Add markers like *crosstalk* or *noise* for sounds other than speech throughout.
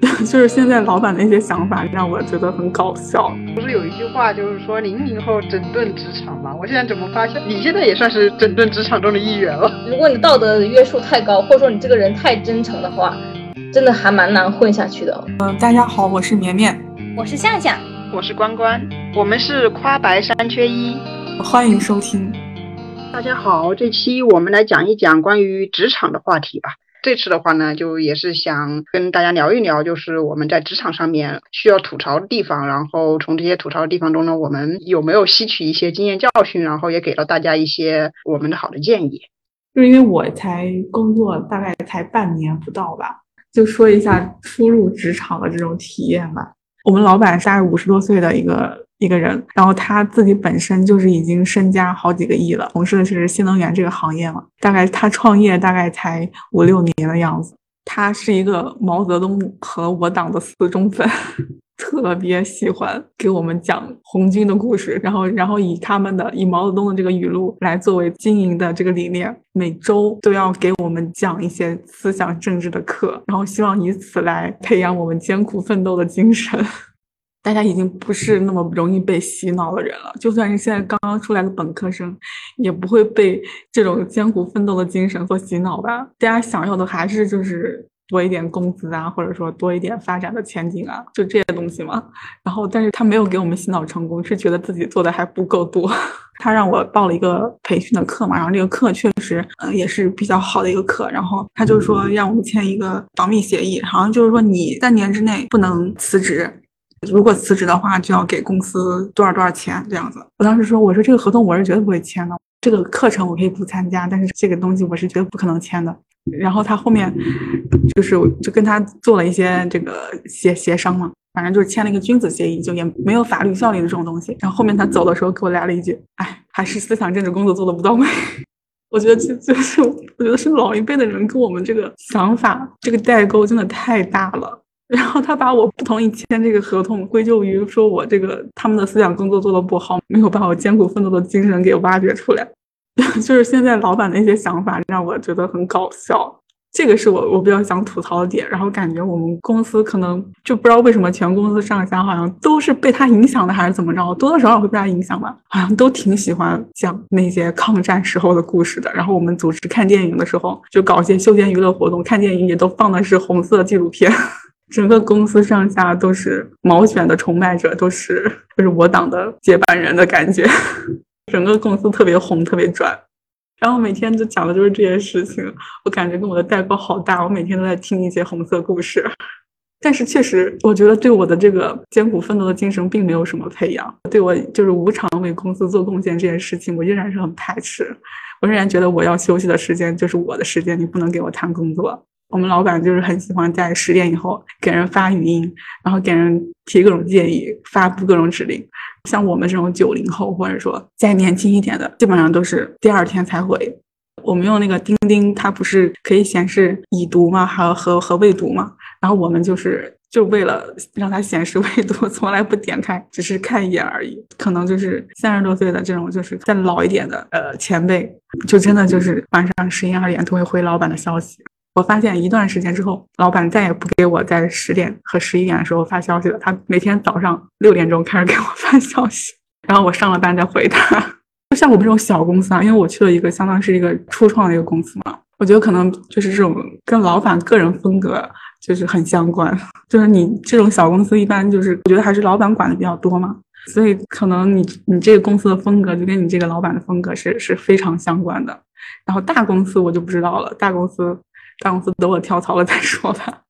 *laughs* 就是现在老板的一些想法让我觉得很搞笑。不是有一句话就是说零零后整顿职场吗？我现在怎么发现你现在也算是整顿职场中的一员了？*laughs* 如果你道德的约束太高，或者说你这个人太真诚的话，真的还蛮难混下去的。嗯，大家好，我是绵绵，我是夏夏，我是关关，我们是夸白三缺一，欢迎收听。大家好，这期我们来讲一讲关于职场的话题吧。这次的话呢，就也是想跟大家聊一聊，就是我们在职场上面需要吐槽的地方，然后从这些吐槽的地方中呢，我们有没有吸取一些经验教训，然后也给了大家一些我们的好的建议。就是因为我才工作大概才半年不到吧，就说一下初入职场的这种体验吧。我们老板是五十多岁的一个。一个人，然后他自己本身就是已经身家好几个亿了，从事的是新能源这个行业嘛。大概他创业大概才五六年的样子。他是一个毛泽东和我党的死忠粉，*laughs* 特别喜欢给我们讲红军的故事，然后然后以他们的以毛泽东的这个语录来作为经营的这个理念，每周都要给我们讲一些思想政治的课，然后希望以此来培养我们艰苦奋斗的精神。大家已经不是那么容易被洗脑的人了，就算是现在刚刚出来的本科生，也不会被这种艰苦奋斗的精神所洗脑吧？大家想要的还是就是多一点工资啊，或者说多一点发展的前景啊，就这些东西嘛。然后，但是他没有给我们洗脑成功，是觉得自己做的还不够多。*laughs* 他让我报了一个培训的课嘛，然后这个课确实，嗯，也是比较好的一个课。然后他就说让我们签一个保密协议，好像就是说你三年之内不能辞职。如果辞职的话，就要给公司多少多少钱这样子。我当时说，我说这个合同我是绝对不会签的，这个课程我可以不参加，但是这个东西我是绝对不可能签的。然后他后面就是就跟他做了一些这个协协商嘛，反正就是签了一个君子协议，就也没有法律效力的这种东西。然后后面他走的时候给我来了一句：“哎，还是思想政治工作做的不到位。*laughs* ”我觉得就就是我觉得是老一辈的人跟我们这个想法这个代沟真的太大了。然后他把我不同意签这个合同归咎于说我这个他们的思想工作做得不好，没有把我艰苦奋斗的精神给挖掘出来。*laughs* 就是现在老板的一些想法让我觉得很搞笑，这个是我我比较想吐槽的点。然后感觉我们公司可能就不知道为什么全公司上下好像都是被他影响的，还是怎么着，多多少少会被他影响吧。好像都挺喜欢讲那些抗战时候的故事的。然后我们组织看电影的时候，就搞一些休闲娱乐活动，看电影也都放的是红色纪录片。整个公司上下都是毛选的崇拜者，都是就是我党的接班人的感觉。*laughs* 整个公司特别红，特别转，然后每天就讲的就是这些事情。我感觉跟我的代沟好大，我每天都在听一些红色故事。但是确实，我觉得对我的这个艰苦奋斗的精神并没有什么培养。对我就是无偿为公司做贡献这件事情，我依然是很排斥。我仍然觉得我要休息的时间就是我的时间，你不能给我谈工作。我们老板就是很喜欢在十点以后给人发语音，然后给人提各种建议，发布各种指令。像我们这种九零后，或者说再年轻一点的，基本上都是第二天才回。我们用那个钉钉，它不是可以显示已读吗？还有和和未读吗？然后我们就是就为了让它显示未读，*laughs* 从来不点开，只是看一眼而已。可能就是三十多岁的这种，就是再老一点的呃前辈，就真的就是晚上十一二点都会回老板的消息。我发现一段时间之后，老板再也不给我在十点和十一点的时候发消息了。他每天早上六点钟开始给我发消息，然后我上了班再回他。就像我们这种小公司啊，因为我去了一个相当是一个初创的一个公司嘛，我觉得可能就是这种跟老板个人风格就是很相关。就是你这种小公司一般就是我觉得还是老板管的比较多嘛，所以可能你你这个公司的风格就跟你这个老板的风格是是非常相关的。然后大公司我就不知道了，大公司。上次等我跳槽了再说吧。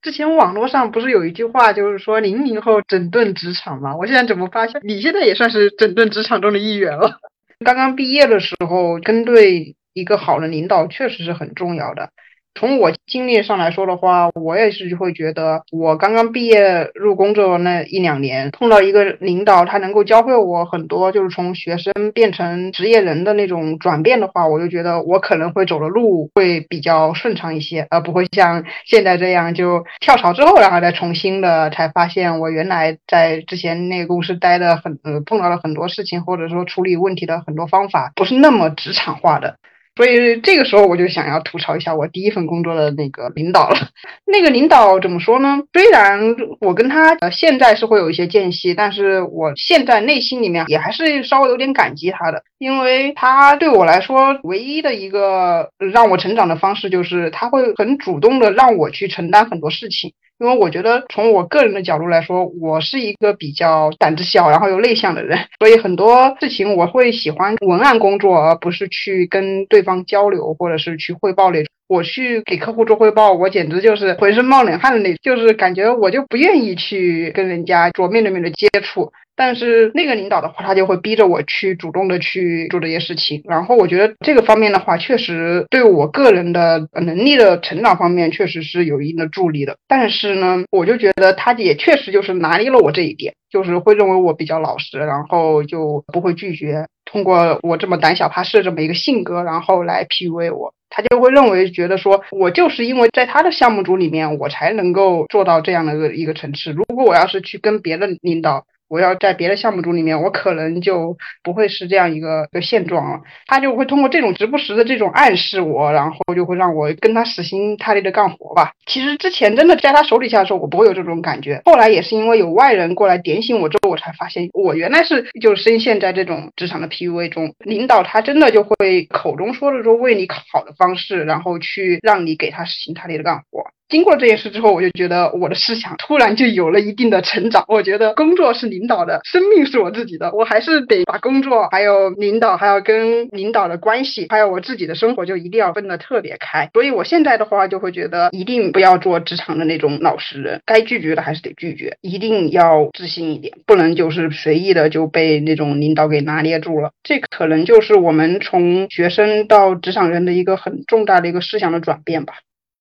之前网络上不是有一句话，就是说零零后整顿职场嘛？我现在怎么发现你现在也算是整顿职场中的一员了？刚刚毕业的时候，跟对一个好的领导确实是很重要的。从我经历上来说的话，我也是会觉得，我刚刚毕业入工作那一两年，碰到一个领导，他能够教会我很多，就是从学生变成职业人的那种转变的话，我就觉得我可能会走的路会比较顺畅一些，而不会像现在这样就跳槽之后，然后再重新的才发现我原来在之前那个公司待的很呃碰到了很多事情，或者说处理问题的很多方法不是那么职场化的。所以这个时候我就想要吐槽一下我第一份工作的那个领导了。*laughs* 那个领导怎么说呢？虽然我跟他呃现在是会有一些间隙，但是我现在内心里面也还是稍微有点感激他的，因为他对我来说唯一的一个让我成长的方式就是他会很主动的让我去承担很多事情。因为我觉得从我个人的角度来说，我是一个比较胆子小，然后又内向的人，所以很多事情我会喜欢文案工作，而不是去跟对方交流或者是去汇报那种。我去给客户做汇报，我简直就是浑身冒冷汗的那种，就是感觉我就不愿意去跟人家做面对面的接触。但是那个领导的话，他就会逼着我去主动的去做这些事情。然后我觉得这个方面的话，确实对我个人的能力的成长方面，确实是有一定的助力的。但是呢，我就觉得他也确实就是拿捏了我这一点，就是会认为我比较老实，然后就不会拒绝。通过我这么胆小怕事这么一个性格，然后来 PUA 我，他就会认为觉得说我就是因为在他的项目组里面，我才能够做到这样的一个一个层次。如果我要是去跟别的领导，我要在别的项目组里面，我可能就不会是这样一个个现状了。他就会通过这种时不时的这种暗示我，然后就会让我跟他死心塌地的干活吧。其实之前真的在他手底下的时候，我不会有这种感觉。后来也是因为有外人过来点醒我之后，我才发现我原来是就深陷在这种职场的 PUA 中。领导他真的就会口中说着说为你好的方式，然后去让你给他死心塌地的干活。经过这件事之后，我就觉得我的思想突然就有了一定的成长。我觉得工作是领导的，生命是我自己的，我还是得把工作、还有领导、还有跟领导的关系，还有我自己的生活，就一定要分得特别开。所以我现在的话，就会觉得一定不要做职场的那种老实人，该拒绝的还是得拒绝，一定要自信一点，不能就是随意的就被那种领导给拿捏住了。这可能就是我们从学生到职场人的一个很重大的一个思想的转变吧。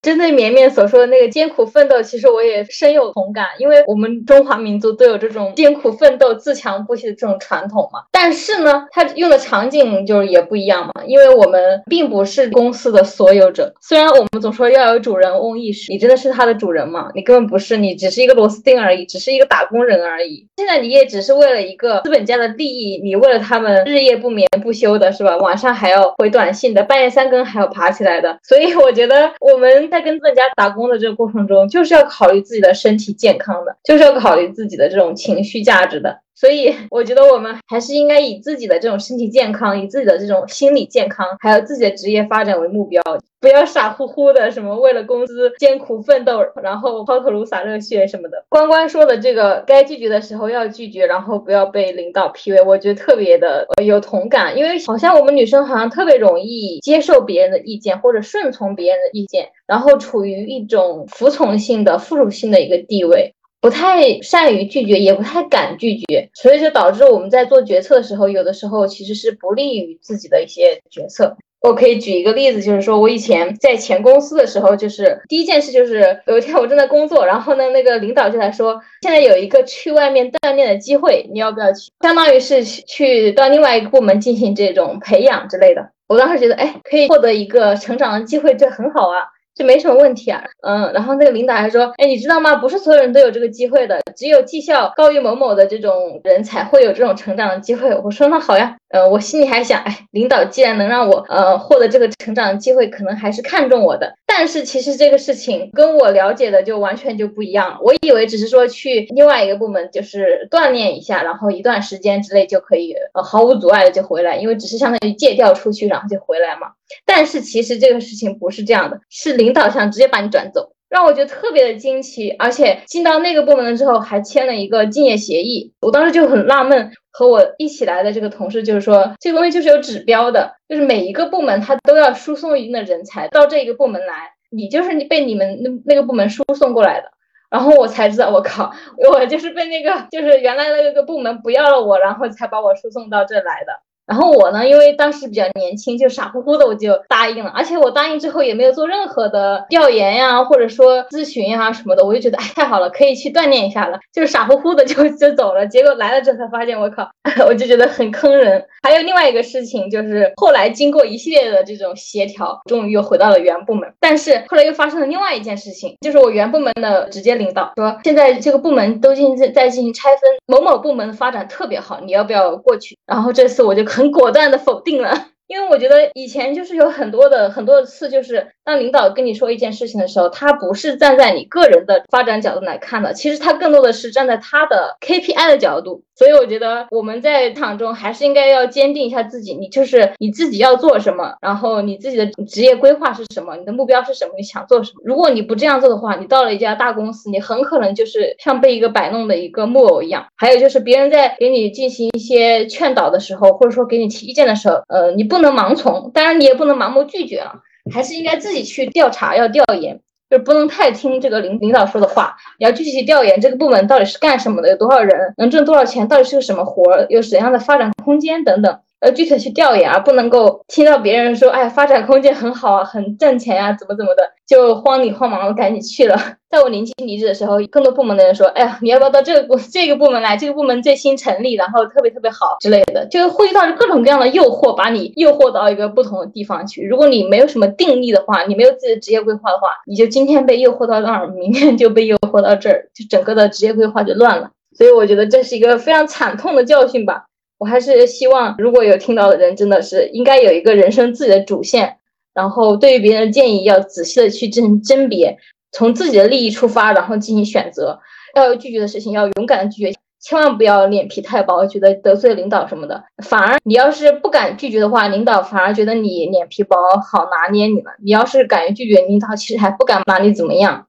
针对绵绵所说的那个艰苦奋斗，其实我也深有同感，因为我们中华民族都有这种艰苦奋斗、自强不息的这种传统嘛。但是呢，它用的场景就是也不一样嘛，因为我们并不是公司的所有者。虽然我们总说要有主人翁意识，你真的是他的主人吗？你根本不是，你只是一个螺丝钉而已，只是一个打工人而已。现在你也只是为了一个资本家的利益，你为了他们日夜不眠不休的是吧？晚上还要回短信的，半夜三更还要爬起来的。所以我觉得我们。在跟资本家打工的这个过程中，就是要考虑自己的身体健康的，就是要考虑自己的这种情绪价值的。所以，我觉得我们还是应该以自己的这种身体健康、以自己的这种心理健康，还有自己的职业发展为目标，不要傻乎乎的什么为了工资艰苦奋斗，然后抛头颅洒热血什么的。关关说的这个，该拒绝的时候要拒绝，然后不要被领导 PUA，我觉得特别的有同感，因为好像我们女生好像特别容易接受别人的意见或者顺从别人的意见，然后处于一种服从性的附属性的一个地位。不太善于拒绝，也不太敢拒绝，所以就导致我们在做决策的时候，有的时候其实是不利于自己的一些决策。我可以举一个例子，就是说我以前在前公司的时候，就是第一件事就是有一天我正在工作，然后呢，那个领导就来说，现在有一个去外面锻炼的机会，你要不要去？相当于是去到另外一个部门进行这种培养之类的。我当时觉得，哎，可以获得一个成长的机会，这很好啊。这没什么问题啊，嗯，然后那个领导还说，哎，你知道吗？不是所有人都有这个机会的，只有绩效高于某某的这种人才会有这种成长的机会。我说那好呀，呃，我心里还想，哎，领导既然能让我呃获得这个成长的机会，可能还是看中我的。但是其实这个事情跟我了解的就完全就不一样了。我以为只是说去另外一个部门就是锻炼一下，然后一段时间之内就可以呃毫无阻碍的就回来，因为只是相当于借调出去然后就回来嘛。但是其实这个事情不是这样的，是领导想直接把你转走，让我觉得特别的惊奇。而且进到那个部门了之后，还签了一个竞业协议。我当时就很纳闷，和我一起来的这个同事就是说，这个东西就是有指标的，就是每一个部门他都要输送一定的人才到这一个部门来，你就是你被你们那那个部门输送过来的。然后我才知道，我靠，我就是被那个就是原来那个部门不要了我，然后才把我输送到这来的。然后我呢，因为当时比较年轻，就傻乎乎的我就答应了，而且我答应之后也没有做任何的调研呀，或者说咨询呀什么的，我就觉得哎太好了，可以去锻炼一下了，就是傻乎乎的就就走了。结果来了之后才发现，我靠，*laughs* 我就觉得很坑人。还有另外一个事情，就是后来经过一系列的这种协调，终于又回到了原部门。但是后来又发生了另外一件事情，就是我原部门的直接领导说，现在这个部门都进行在进行拆分，某某部门的发展特别好，你要不要过去？然后这次我就。很果断的否定了。因为我觉得以前就是有很多的很多次，就是当领导跟你说一件事情的时候，他不是站在你个人的发展角度来看的，其实他更多的是站在他的 KPI 的角度。所以我觉得我们在场中还是应该要坚定一下自己，你就是你自己要做什么，然后你自己的职业规划是什么，你的目标是什么，你想做什么。如果你不这样做的话，你到了一家大公司，你很可能就是像被一个摆弄的一个木偶一样。还有就是别人在给你进行一些劝导的时候，或者说给你提意见的时候，呃，你不能盲从，当然你也不能盲目拒绝啊，还是应该自己去调查，要调研。就不能太听这个领领导说的话，你要具体去调研这个部门到底是干什么的，有多少人，能挣多少钱，到底是个什么活，有怎样的发展空间等等。要具体去调研啊，不能够听到别人说，哎，发展空间很好啊，很挣钱呀，怎么怎么的，就慌里慌忙的赶紧去了。在我临近离职的时候，更多部门的人说，哎呀，你要不要到这个部这个部门来？这个部门最新成立，然后特别特别好之类的，就会遇到各种各样的诱惑，把你诱惑到一个不同的地方去。如果你没有什么定力的话，你没有自己的职业规划的话，你就今天被诱惑到那儿，明天就被诱惑到这儿，就整个的职业规划就乱了。所以我觉得这是一个非常惨痛的教训吧。我还是希望，如果有听到的人，真的是应该有一个人生自己的主线，然后对于别人的建议要仔细的去进行甄别，从自己的利益出发，然后进行选择。要有拒绝的事情，要勇敢的拒绝，千万不要脸皮太薄，觉得得罪领导什么的。反而你要是不敢拒绝的话，领导反而觉得你脸皮薄，好拿捏你了。你要是敢于拒绝，领导其实还不敢把你怎么样。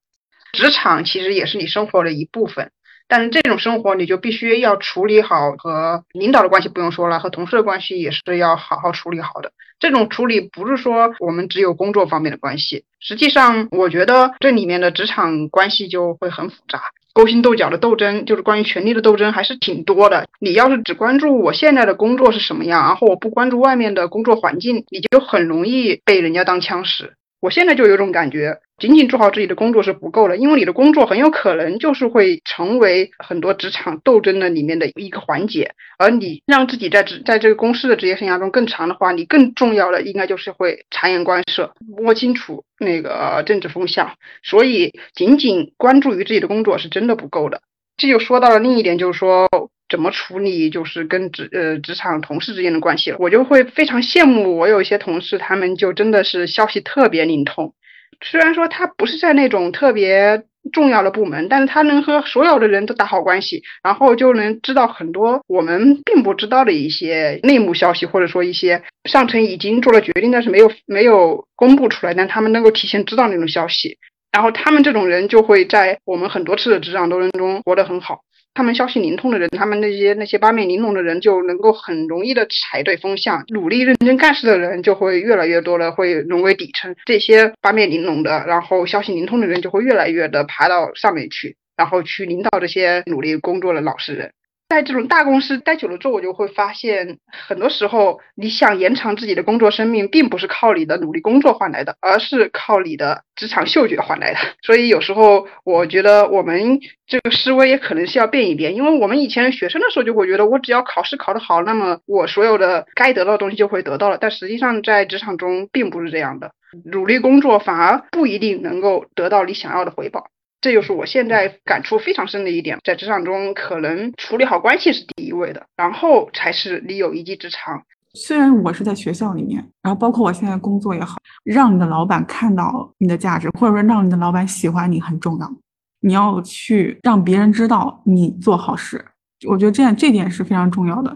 职场其实也是你生活的一部分。但是这种生活，你就必须要处理好和领导的关系，不用说了，和同事的关系也是要好好处理好的。这种处理不是说我们只有工作方面的关系，实际上我觉得这里面的职场关系就会很复杂，勾心斗角的斗争，就是关于权力的斗争还是挺多的。你要是只关注我现在的工作是什么样，然后我不关注外面的工作环境，你就很容易被人家当枪使。我现在就有种感觉。仅仅做好自己的工作是不够的，因为你的工作很有可能就是会成为很多职场斗争的里面的一个环节。而你让自己在职在这个公司的职业生涯中更长的话，你更重要的应该就是会察言观色，摸清楚那个政治风向。所以，仅仅关注于自己的工作是真的不够的。这就说到了另一点，就是说怎么处理就是跟职呃职场同事之间的关系了。我就会非常羡慕我有一些同事，他们就真的是消息特别灵通。虽然说他不是在那种特别重要的部门，但是他能和所有的人都打好关系，然后就能知道很多我们并不知道的一些内幕消息，或者说一些上层已经做了决定，但是没有没有公布出来，但他们能够提前知道那种消息，然后他们这种人就会在我们很多次的职场斗争中活得很好。他们消息灵通的人，他们那些那些八面玲珑的人，就能够很容易的踩对风向。努力认真干事的人，就会越来越多的会沦为底层。这些八面玲珑的，然后消息灵通的人，就会越来越的爬到上面去，然后去领导这些努力工作的老实人。在这种大公司待久了之后，我就会发现，很多时候你想延长自己的工作生命，并不是靠你的努力工作换来的，而是靠你的职场嗅觉换来的。*laughs* 所以有时候我觉得我们这个思维也可能是要变一变，因为我们以前学生的时候就会觉得，我只要考试考得好，那么我所有的该得到的东西就会得到了。但实际上在职场中并不是这样的，努力工作反而不一定能够得到你想要的回报。这就是我现在感触非常深的一点，在职场中，可能处理好关系是第一位的，然后才是你有一技之长。虽然我是在学校里面，然后包括我现在工作也好，让你的老板看到你的价值，或者说让你的老板喜欢你很重要。你要去让别人知道你做好事，我觉得这样这点是非常重要的。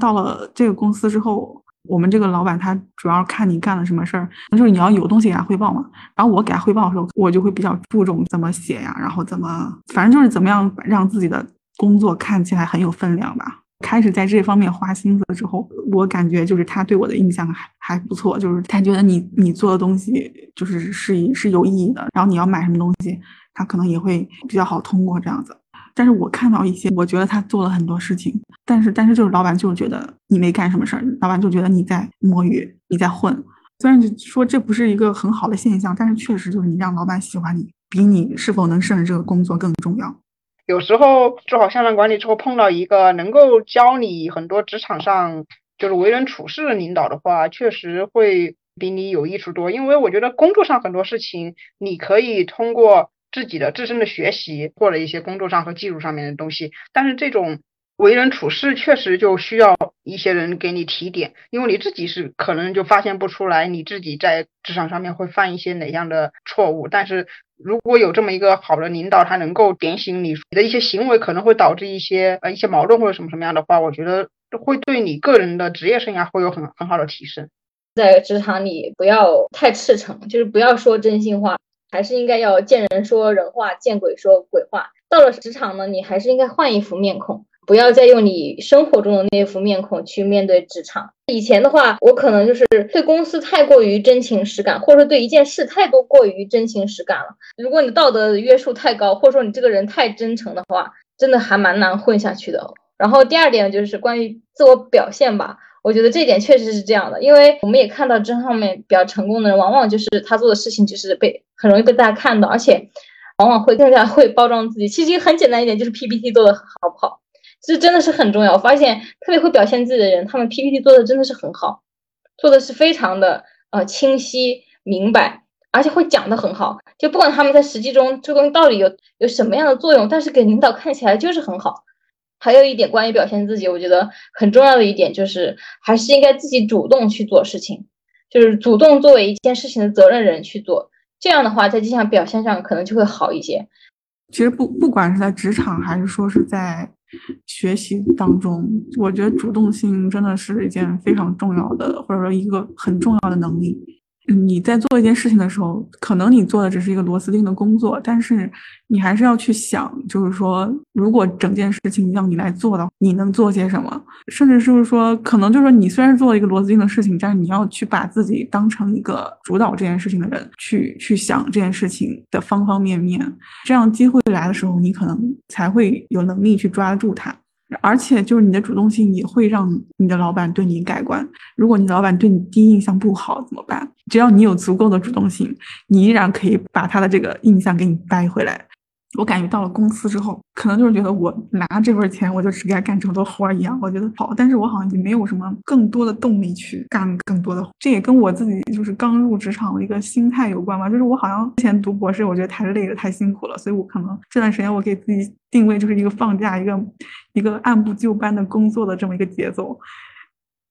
到了这个公司之后。我们这个老板他主要看你干了什么事儿，就是你要有东西给他汇报嘛。然后我给他汇报的时候，我就会比较注重怎么写呀，然后怎么，反正就是怎么样让自己的工作看起来很有分量吧。开始在这方面花心思之后，我感觉就是他对我的印象还还不错，就是他觉得你你做的东西就是是是有意义的。然后你要买什么东西，他可能也会比较好通过这样子。但是我看到一些，我觉得他做了很多事情，但是但是就是老板就是觉得你没干什么事儿，老板就觉得你在摸鱼，你在混。虽然说这不是一个很好的现象，但是确实就是你让老板喜欢你，比你是否能胜任这个工作更重要。有时候做好向上管理之后，碰到一个能够教你很多职场上就是为人处事的领导的话，确实会比你有益处多。因为我觉得工作上很多事情，你可以通过。自己的自身的学习或者一些工作上和技术上面的东西，但是这种为人处事确实就需要一些人给你提点，因为你自己是可能就发现不出来你自己在职场上面会犯一些哪样的错误，但是如果有这么一个好的领导，他能够点醒你，你的一些行为可能会导致一些呃一些矛盾或者什么什么样的话，我觉得会对你个人的职业生涯会有很很好的提升。在职场里不要太赤诚，就是不要说真心话，还是应该要见人说人话，见鬼说鬼话。到了职场呢，你还是应该换一副面孔。不要再用你生活中的那副面孔去面对职场。以前的话，我可能就是对公司太过于真情实感，或者说对一件事太多过于真情实感了。如果你道德约束太高，或者说你这个人太真诚的话，真的还蛮难混下去的。然后第二点就是关于自我表现吧，我觉得这一点确实是这样的，因为我们也看到这上面比较成功的人，往往就是他做的事情就是被很容易被大家看到，而且往往会更加会包装自己。其实很简单一点，就是 PPT 做的好不好。这真的是很重要。我发现特别会表现自己的人，他们 PPT 做的真的是很好，做的是非常的呃清晰明白，而且会讲的很好。就不管他们在实际中这东西到底有有什么样的作用，但是给领导看起来就是很好。还有一点关于表现自己，我觉得很重要的一点就是，还是应该自己主动去做事情，就是主动作为一件事情的责任人去做。这样的话，在这项表现上可能就会好一些。其实不不管是在职场还是说是在。学习当中，我觉得主动性真的是一件非常重要的，或者说一个很重要的能力。你在做一件事情的时候，可能你做的只是一个螺丝钉的工作，但是你还是要去想，就是说，如果整件事情让你来做的，你能做些什么？甚至就是说，可能就是说，你虽然做了一个螺丝钉的事情，但是你要去把自己当成一个主导这件事情的人，去去想这件事情的方方面面。这样机会来的时候，你可能才会有能力去抓住它。而且就是你的主动性也会让你的老板对你改观。如果你老板对你第一印象不好怎么办？只要你有足够的主动性，你依然可以把他的这个印象给你掰回来。我感觉到了公司之后，可能就是觉得我拿这份钱，我就只该干这么多活儿一样，我觉得好，但是我好像也没有什么更多的动力去干更多的。这也跟我自己就是刚入职场的一个心态有关吧。就是我好像之前读博士，我觉得太累了，太辛苦了，所以我可能这段时间我给自己定位就是一个放假，一个一个按部就班的工作的这么一个节奏。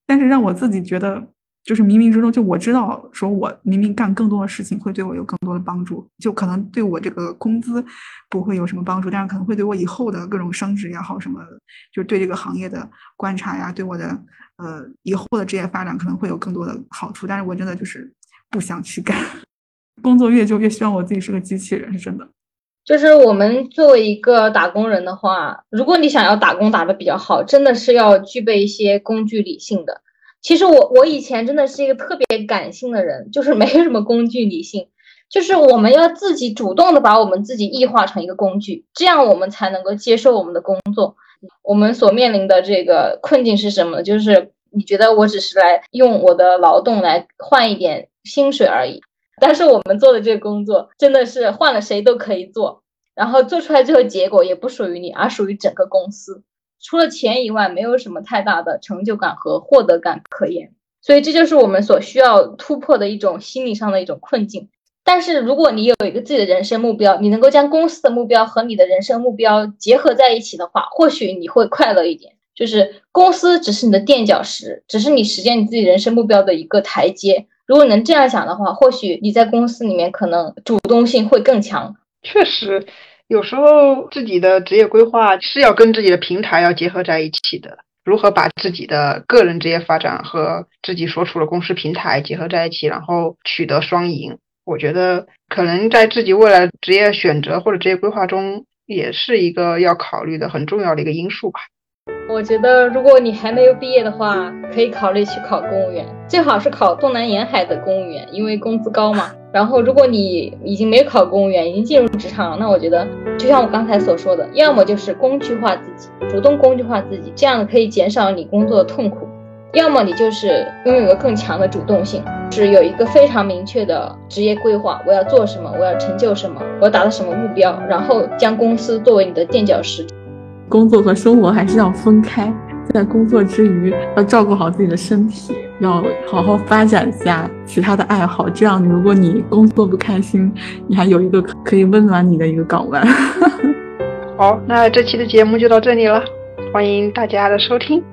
但是让我自己觉得。就是冥冥之中，就我知道，说我明明干更多的事情会对我有更多的帮助，就可能对我这个工资不会有什么帮助，但是可能会对我以后的各种升职也好什么，就对这个行业的观察呀，对我的呃以后的职业发展可能会有更多的好处。但是我真的就是不想去干，*laughs* 工作越久越希望我自己是个机器人，是真的。就是我们作为一个打工人的话，如果你想要打工打得比较好，真的是要具备一些工具理性的。其实我我以前真的是一个特别感性的人，就是没有什么工具理性，就是我们要自己主动的把我们自己异化成一个工具，这样我们才能够接受我们的工作。我们所面临的这个困境是什么？就是你觉得我只是来用我的劳动来换一点薪水而已，但是我们做的这个工作真的是换了谁都可以做，然后做出来最后结果也不属于你，而属于整个公司。除了钱以外，没有什么太大的成就感和获得感可言，所以这就是我们所需要突破的一种心理上的一种困境。但是，如果你有一个自己的人生目标，你能够将公司的目标和你的人生目标结合在一起的话，或许你会快乐一点。就是公司只是你的垫脚石，只是你实现你自己人生目标的一个台阶。如果能这样想的话，或许你在公司里面可能主动性会更强。确实。有时候自己的职业规划是要跟自己的平台要结合在一起的。如何把自己的个人职业发展和自己所处的公司平台结合在一起，然后取得双赢？我觉得可能在自己未来职业选择或者职业规划中，也是一个要考虑的很重要的一个因素吧。我觉得，如果你还没有毕业的话，可以考虑去考公务员，最好是考东南沿海的公务员，因为工资高嘛。然后，如果你已经没有考公务员，已经进入职场了，那我觉得，就像我刚才所说的，要么就是工具化自己，主动工具化自己，这样可以减少你工作的痛苦；要么你就是拥有个更强的主动性，是有一个非常明确的职业规划，我要做什么，我要成就什么，我要达到什么目标，然后将公司作为你的垫脚石。工作和生活还是要分开，在工作之余要照顾好自己的身体，要好好发展一下其他的爱好。这样，如果你工作不开心，你还有一个可以温暖你的一个港湾。*laughs* 好，那这期的节目就到这里了。欢迎大家的收听。